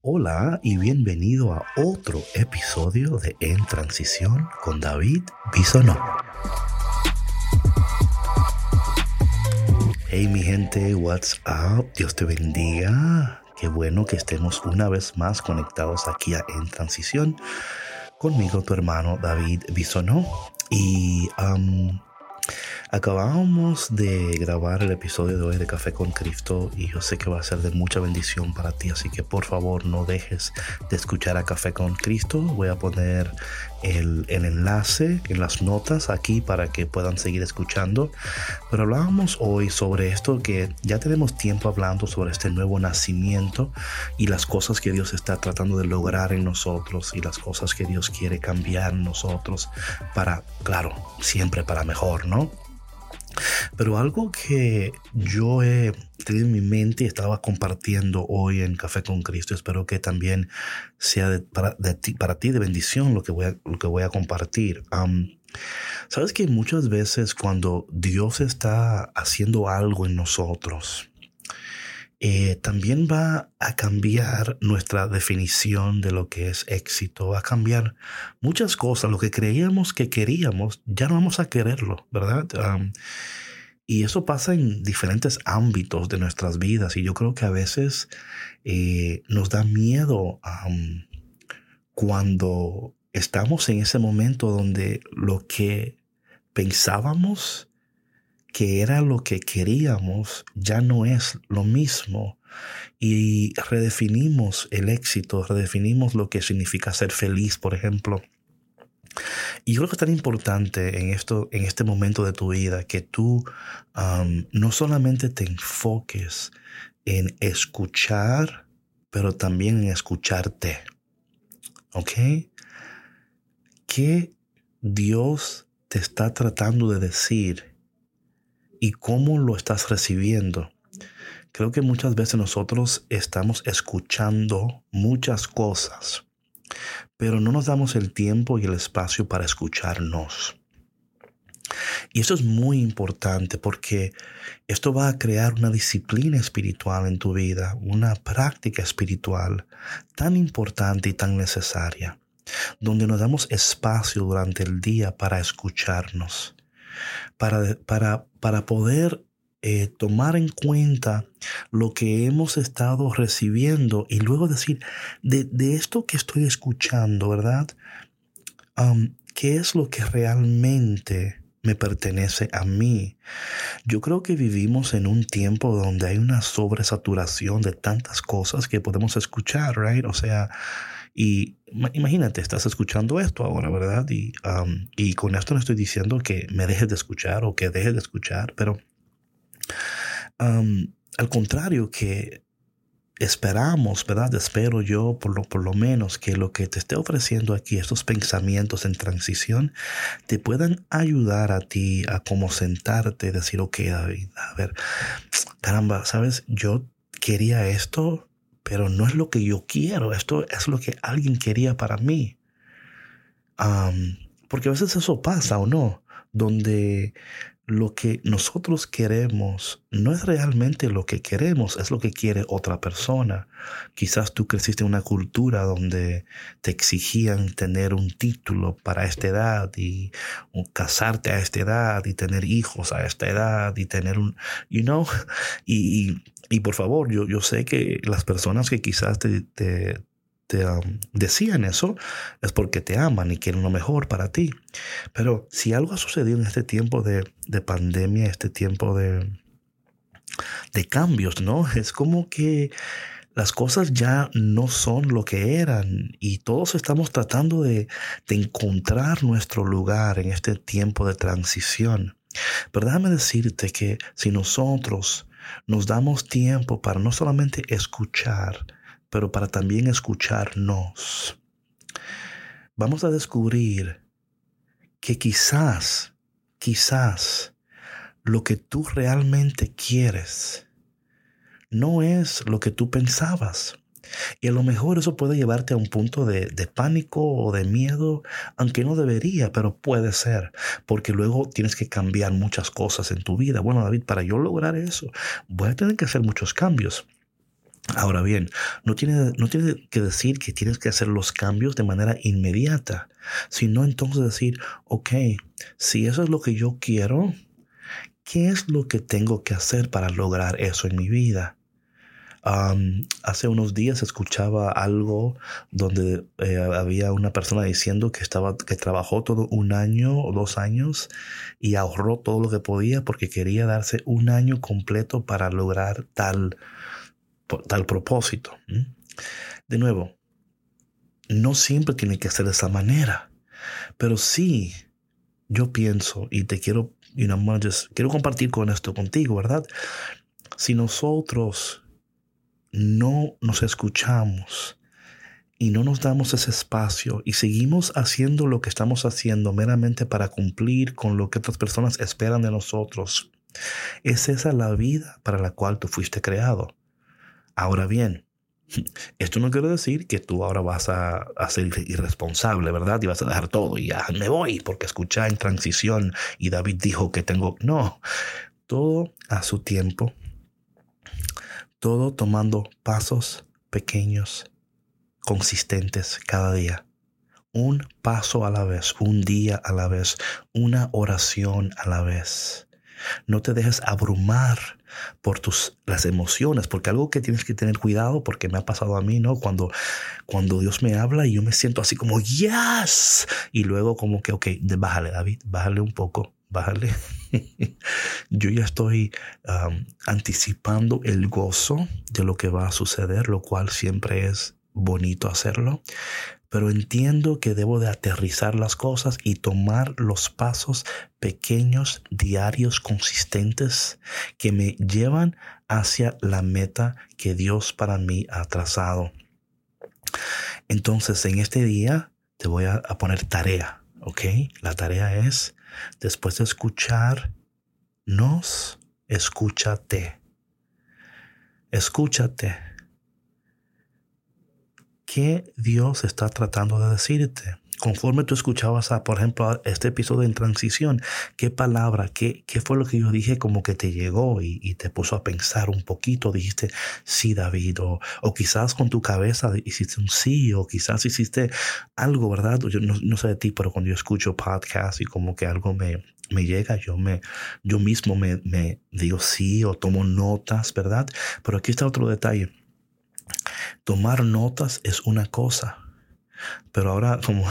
Hola y bienvenido a otro episodio de En Transición con David Bisonó. Hey mi gente, what's up? Dios te bendiga. Qué bueno que estemos una vez más conectados aquí a En Transición conmigo, tu hermano David Bisonó. Y Acabamos de grabar el episodio de hoy de Café con Cristo y yo sé que va a ser de mucha bendición para ti, así que por favor no dejes de escuchar a Café con Cristo. Voy a poner el, enlace en las notas aquí para que puedan seguir escuchando. Pero hablábamos hoy sobre esto que ya tenemos tiempo hablando sobre este nuevo nacimiento y las cosas que Dios está tratando de lograr en nosotros y las cosas que Dios quiere cambiar en nosotros para, claro, siempre para mejor, ¿no? Pero algo que yo he tenido en mi mente y estaba compartiendo hoy en Café con Cristo, espero que también sea para, ti, para, ti, de bendición lo que voy a, lo que voy a compartir. Sabes que muchas veces cuando Dios está haciendo algo en nosotros, eh, también va a cambiar nuestra definición de lo que es éxito, va a cambiar muchas cosas. Lo que creíamos que queríamos, ya no vamos a quererlo, ¿verdad? y eso pasa en diferentes ámbitos de nuestras vidas y yo creo que a veces eh, nos da miedo cuando estamos en ese momento donde lo que pensábamos que era lo que queríamos, ya no es lo mismo. Y redefinimos el éxito, redefinimos lo que significa ser feliz, por ejemplo. Y yo creo que es tan importante en, esto, en este momento de tu vida que tú no solamente te enfoques en escuchar, pero también en escucharte. ¿Ok? ¿Qué Dios te está tratando de decir y cómo lo estás recibiendo. Creo que muchas veces nosotros estamos escuchando muchas cosas, pero no nos damos el tiempo y el espacio para escucharnos. Y esto es muy importante porque esto va a crear una disciplina espiritual en tu vida, una práctica espiritual tan importante y tan necesaria, donde nos damos espacio durante el día para escucharnos para, para, para poder eh, tomar en cuenta lo que hemos estado recibiendo y luego decir, de, esto que estoy escuchando, ¿verdad? ¿Qué es lo que realmente me pertenece a mí? Yo creo que vivimos en un tiempo donde hay una sobresaturación de tantas cosas que podemos escuchar, ¿right? O sea, y imagínate, estás escuchando esto ahora, ¿verdad? Y, y con esto no estoy diciendo que me dejes de escuchar o que dejes de escuchar, pero al contrario, que esperamos, ¿verdad? Espero yo por lo, por lo menos que lo que te esté ofreciendo aquí, estos pensamientos en transición, te puedan ayudar a ti a como sentarte y decir, ok, David, a ver, caramba, ¿sabes? Yo quería esto, pero no es lo que yo quiero, esto es lo que alguien quería para mí. porque a veces eso pasa o no, donde lo que nosotros queremos no es realmente lo que queremos, es lo que quiere otra persona. Quizás tú creciste en una cultura donde te exigían tener un título para esta edad y casarte a esta edad y tener hijos a esta edad y tener un, you know, y, y, por favor, yo, yo sé que las personas que quizás te, te um, decían eso es porque te aman y quieren lo mejor para ti. Pero si algo ha sucedido en este tiempo de, pandemia, este tiempo de, de cambios, ¿no? Es como que las cosas ya no son lo que eran y todos estamos tratando de, de, encontrar nuestro lugar en este tiempo de transición. Pero déjame decirte que si nosotros nos damos tiempo para no solamente escuchar, pero para también escucharnos. Vamos a descubrir que quizás, quizás lo que tú realmente quieres no es lo que tú pensabas. Y a lo mejor eso puede llevarte a un punto de, de, pánico o de miedo, aunque no debería, pero puede ser, porque luego tienes que cambiar muchas cosas en tu vida. Bueno, David, para yo lograr eso, voy a tener que hacer muchos cambios. Ahora bien, no tiene, no tiene que decir que tienes que hacer los cambios de manera inmediata, sino entonces decir, ok, si eso es lo que yo quiero, ¿qué es lo que tengo que hacer para lograr eso en mi vida? hace unos días escuchaba algo donde eh, había una persona diciendo que estaba que trabajó todo un año o dos años y ahorró todo lo que podía porque quería darse un año completo para lograr tal tal propósito. De nuevo, no siempre tiene que ser de esa manera, pero sí, yo pienso y te quiero, you know, quiero compartir con esto contigo, ¿verdad? Si nosotros no nos escuchamos y no nos damos ese espacio y seguimos haciendo lo que estamos haciendo meramente para cumplir con lo que otras personas esperan de nosotros, es esa la vida para la cual tú fuiste creado. Ahora bien, esto no quiere decir que tú ahora vas a, ser irresponsable, ¿verdad? Y vas a dejar todo y ya me voy porque escuché en transición y David dijo que tengo... No, todo a su tiempo, todo tomando pasos pequeños, consistentes cada día. Un paso a la vez, un día a la vez, una oración a la vez. No te dejes abrumar por tus las emociones, porque algo que tienes que tener cuidado, porque me ha pasado a mí, ¿no? Cuando, cuando Dios me habla y yo me siento así como, yes, y luego como que, ok, bájale, David, bájale un poco, bájale. yo ya estoy anticipando el gozo de lo que va a suceder, lo cual siempre es bonito hacerlo pero entiendo que debo de aterrizar las cosas y tomar los pasos pequeños, diarios, consistentes, que me llevan hacia la meta que Dios para mí ha trazado. Entonces, en este día te voy a, poner tarea, ¿ok? La tarea es, después de escuchar, nos, escúchate. Escúchate ¿Qué Dios está tratando de decirte? Conforme tú escuchabas, a, por ejemplo, este episodio en transición, ¿qué palabra, qué, qué fue lo que yo dije como que te llegó y, te puso a pensar un poquito? Dijiste, sí, David, o, quizás con tu cabeza hiciste un sí, o quizás hiciste algo, ¿verdad? Yo no, sé de ti, pero cuando yo escucho podcast y como que algo me, me llega, yo, me, yo mismo me, me digo sí o tomo notas, ¿verdad? Pero aquí está otro detalle Tomar notas es una cosa, pero ahora como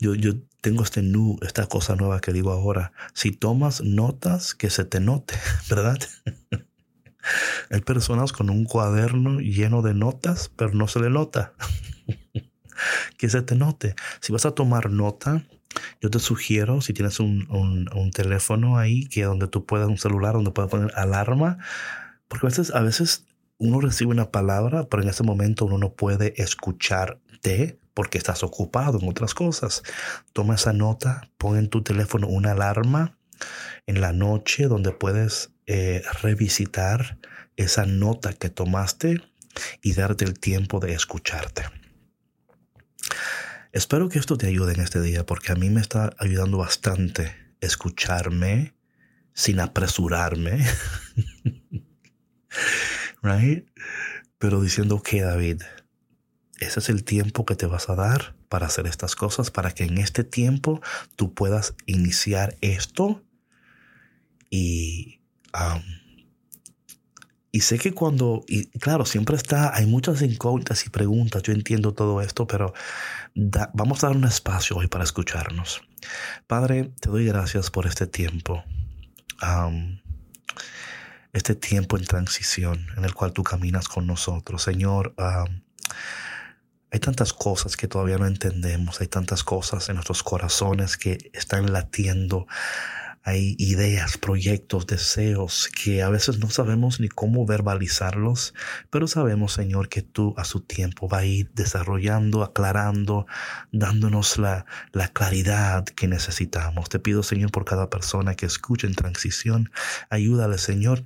yo, yo tengo este nu, esta cosa nueva que digo ahora, si tomas notas, que se te note, ¿verdad? Hay personas con un cuaderno lleno de notas, pero no se le nota. que se te note. Si vas a tomar nota, yo te sugiero, si tienes un, un, un teléfono ahí, que donde tú puedas, un celular donde puedas poner alarma, porque a veces, a veces uno recibe una palabra, pero en ese momento uno no puede escucharte porque estás ocupado en otras cosas. Toma esa nota, pon en tu teléfono una alarma en la noche donde puedes eh, revisitar esa nota que tomaste y darte el tiempo de escucharte. Espero que esto te ayude en este día porque a mí me está ayudando bastante escucharme sin apresurarme. right? Pero diciendo que David, ese es el tiempo que te vas a dar para hacer estas cosas, para que en este tiempo tú puedas iniciar esto y um, y sé que cuando, y claro, siempre está, hay muchas incógnitas y preguntas, yo entiendo todo esto, pero vamos a dar un espacio hoy para escucharnos. Padre, te doy gracias por este tiempo. Um, este tiempo en transición en el cual tú caminas con nosotros. Señor, ah, hay tantas cosas que todavía no entendemos, hay tantas cosas en nuestros corazones que están latiendo. Hay ideas, proyectos, deseos que a veces no sabemos ni cómo verbalizarlos, pero sabemos, Señor, que tú a su tiempo va a ir desarrollando, aclarando, dándonos la, la claridad que necesitamos. Te pido, Señor, por cada persona que escuche en transición, ayúdale, Señor,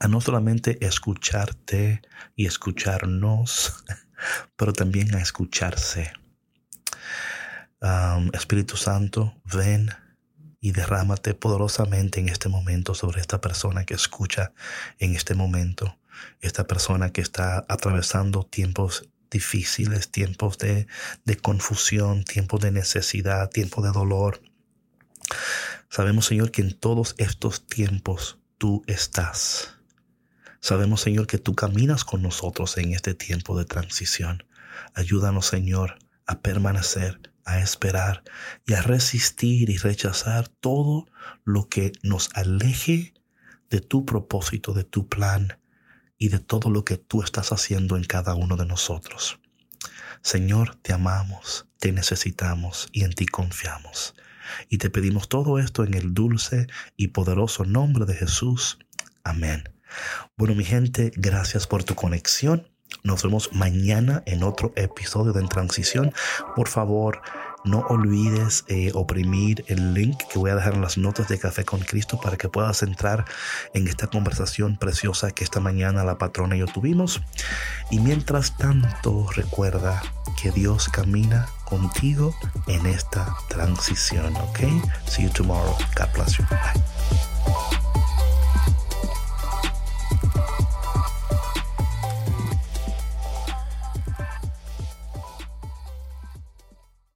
a no solamente escucharte y escucharnos, pero también a escucharse. Espíritu Santo, ven y derrámate poderosamente en este momento sobre esta persona que escucha en este momento. esta persona que está atravesando tiempos difíciles, tiempos de, de confusión, tiempos de necesidad, tiempos de dolor. Sabemos, Señor, que en todos estos tiempos tú estás. Sabemos, Señor, que tú caminas con nosotros en este tiempo de transición. Ayúdanos, Señor, a permanecer, a esperar y a resistir y rechazar todo lo que nos aleje de tu propósito, de tu plan y de todo lo que tú estás haciendo en cada uno de nosotros. Señor, te amamos, te necesitamos y en ti confiamos. Y te pedimos todo esto en el dulce y poderoso nombre de Jesús. Amén. Bueno, mi gente, gracias por tu conexión. Nos vemos mañana en otro episodio de En Transición. Por favor, no olvides eh, oprimir el link que voy a dejar en las notas de Café con Cristo para que puedas entrar en esta conversación preciosa que esta mañana la patrona y yo tuvimos. Y mientras tanto, recuerda que Dios camina contigo en esta transición, ¿ok? See you tomorrow. God bless you. Bye.